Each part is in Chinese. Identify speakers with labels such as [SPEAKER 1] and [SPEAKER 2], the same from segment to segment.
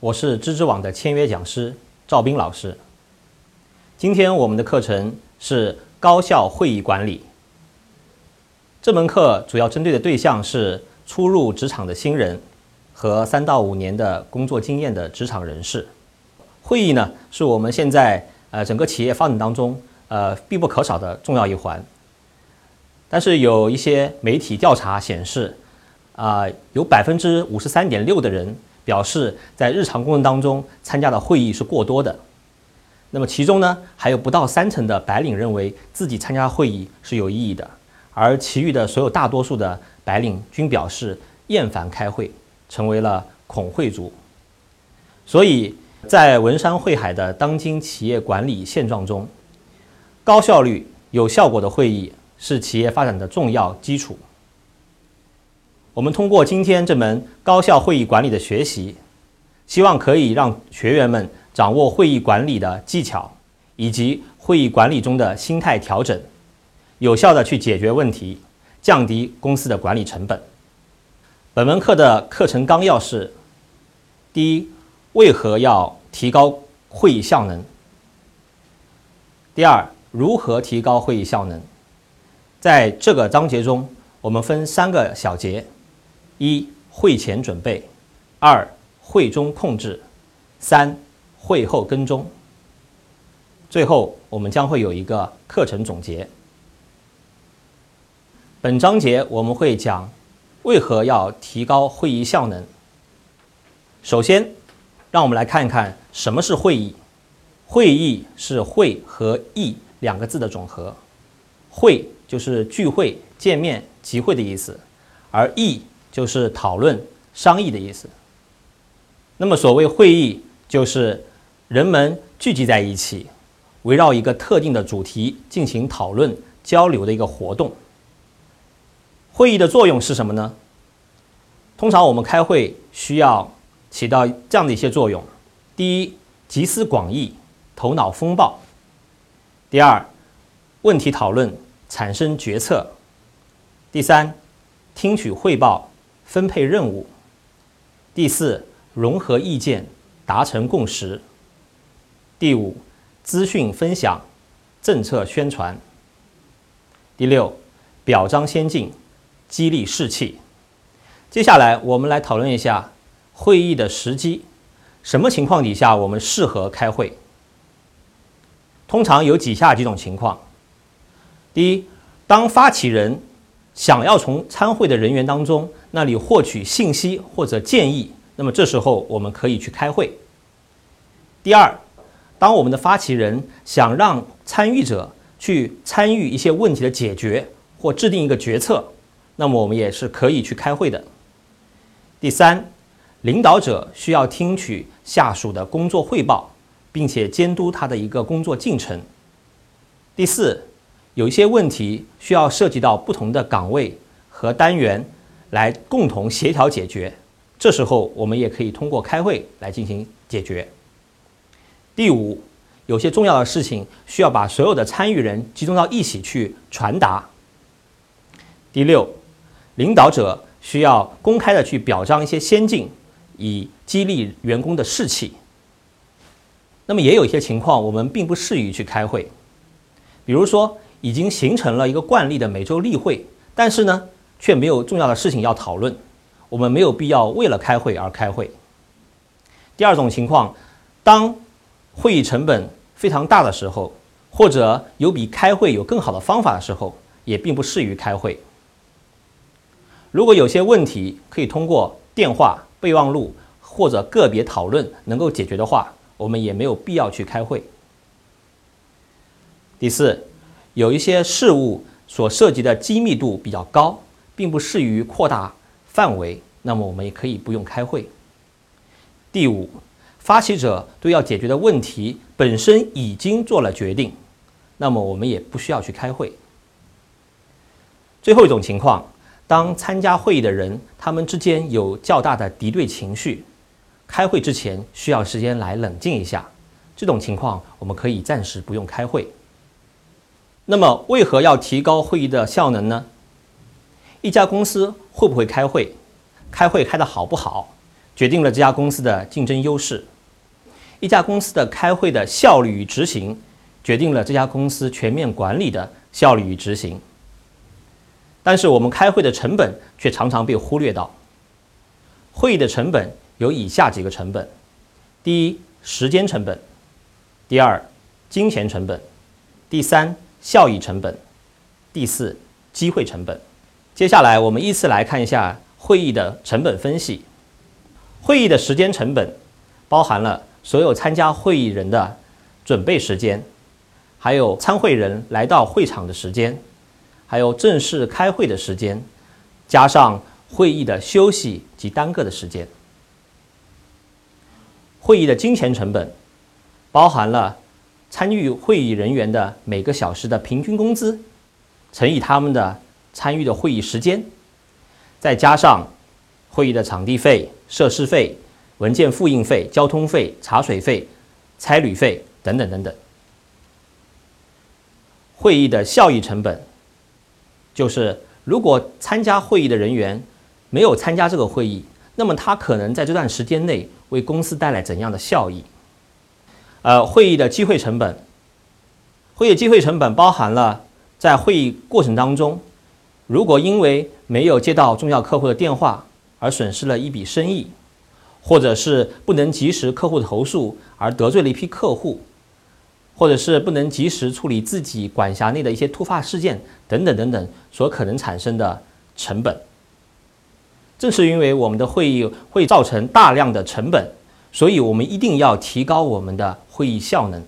[SPEAKER 1] 我是知知网的签约讲师赵斌老师。今天我们的课程是高效会议管理。这门课主要针对的对象是初入职场的新人和三到五年的工作经验的职场人士。会议呢，是我们现在呃整个企业发展当中呃必不可少的重要一环。但是有一些媒体调查显示。啊，有百分之五十三点六的人表示，在日常工作当中参加的会议是过多的。那么其中呢，还有不到三成的白领认为自己参加会议是有意义的，而其余的所有大多数的白领均表示厌烦开会，成为了恐会族。所以在文山会海的当今企业管理现状中，高效率、有效果的会议是企业发展的重要基础。我们通过今天这门高效会议管理的学习，希望可以让学员们掌握会议管理的技巧，以及会议管理中的心态调整，有效的去解决问题，降低公司的管理成本。本门课的课程纲要是：第一，为何要提高会议效能？第二，如何提高会议效能？在这个章节中，我们分三个小节。一会前准备，二会中控制，三会后跟踪。最后，我们将会有一个课程总结。本章节我们会讲为何要提高会议效能。首先，让我们来看一看什么是会议。会议是“会”和“议”两个字的总和。会就是聚会、见面、集会的意思，而“议”。就是讨论、商议的意思。那么，所谓会议，就是人们聚集在一起，围绕一个特定的主题进行讨论、交流的一个活动。会议的作用是什么呢？通常我们开会需要起到这样的一些作用：第一，集思广益，头脑风暴；第二，问题讨论，产生决策；第三，听取汇报。分配任务。第四，融合意见，达成共识。第五，资讯分享，政策宣传。第六，表彰先进，激励士气。接下来，我们来讨论一下会议的时机，什么情况底下我们适合开会？通常有以下几种情况：第一，当发起人想要从参会的人员当中。那里获取信息或者建议，那么这时候我们可以去开会。第二，当我们的发起人想让参与者去参与一些问题的解决或制定一个决策，那么我们也是可以去开会的。第三，领导者需要听取下属的工作汇报，并且监督他的一个工作进程。第四，有一些问题需要涉及到不同的岗位和单元。来共同协调解决，这时候我们也可以通过开会来进行解决。第五，有些重要的事情需要把所有的参与人集中到一起去传达。第六，领导者需要公开的去表彰一些先进，以激励员工的士气。那么也有一些情况我们并不适宜去开会，比如说已经形成了一个惯例的每周例会，但是呢。却没有重要的事情要讨论，我们没有必要为了开会而开会。第二种情况，当会议成本非常大的时候，或者有比开会有更好的方法的时候，也并不适于开会。如果有些问题可以通过电话、备忘录或者个别讨论能够解决的话，我们也没有必要去开会。第四，有一些事物所涉及的机密度比较高。并不适于扩大范围，那么我们也可以不用开会。第五，发起者对要解决的问题本身已经做了决定，那么我们也不需要去开会。最后一种情况，当参加会议的人他们之间有较大的敌对情绪，开会之前需要时间来冷静一下，这种情况我们可以暂时不用开会。那么，为何要提高会议的效能呢？一家公司会不会开会，开会开得好不好，决定了这家公司的竞争优势；一家公司的开会的效率与执行，决定了这家公司全面管理的效率与执行。但是，我们开会的成本却常常被忽略到。会议的成本有以下几个成本：第一，时间成本；第二，金钱成本；第三。效益成本，第四，机会成本。接下来，我们依次来看一下会议的成本分析。会议的时间成本包含了所有参加会议人的准备时间，还有参会人来到会场的时间，还有正式开会的时间，加上会议的休息及耽搁的时间。会议的金钱成本包含了。参与会议人员的每个小时的平均工资，乘以他们的参与的会议时间，再加上会议的场地费、设施费、文件复印费、交通费、茶水费、差旅费等等等等。会议的效益成本，就是如果参加会议的人员没有参加这个会议，那么他可能在这段时间内为公司带来怎样的效益？呃，会议的机会成本，会议机会成本包含了在会议过程当中，如果因为没有接到重要客户的电话而损失了一笔生意，或者是不能及时客户的投诉而得罪了一批客户，或者是不能及时处理自己管辖内的一些突发事件等等等等所可能产生的成本。正是因为我们的会议会造成大量的成本。所以，我们一定要提高我们的会议效能。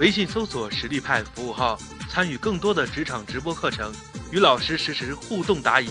[SPEAKER 2] 微信搜索“实力派”服务号，参与更多的职场直播课程，与老师实时互动答疑。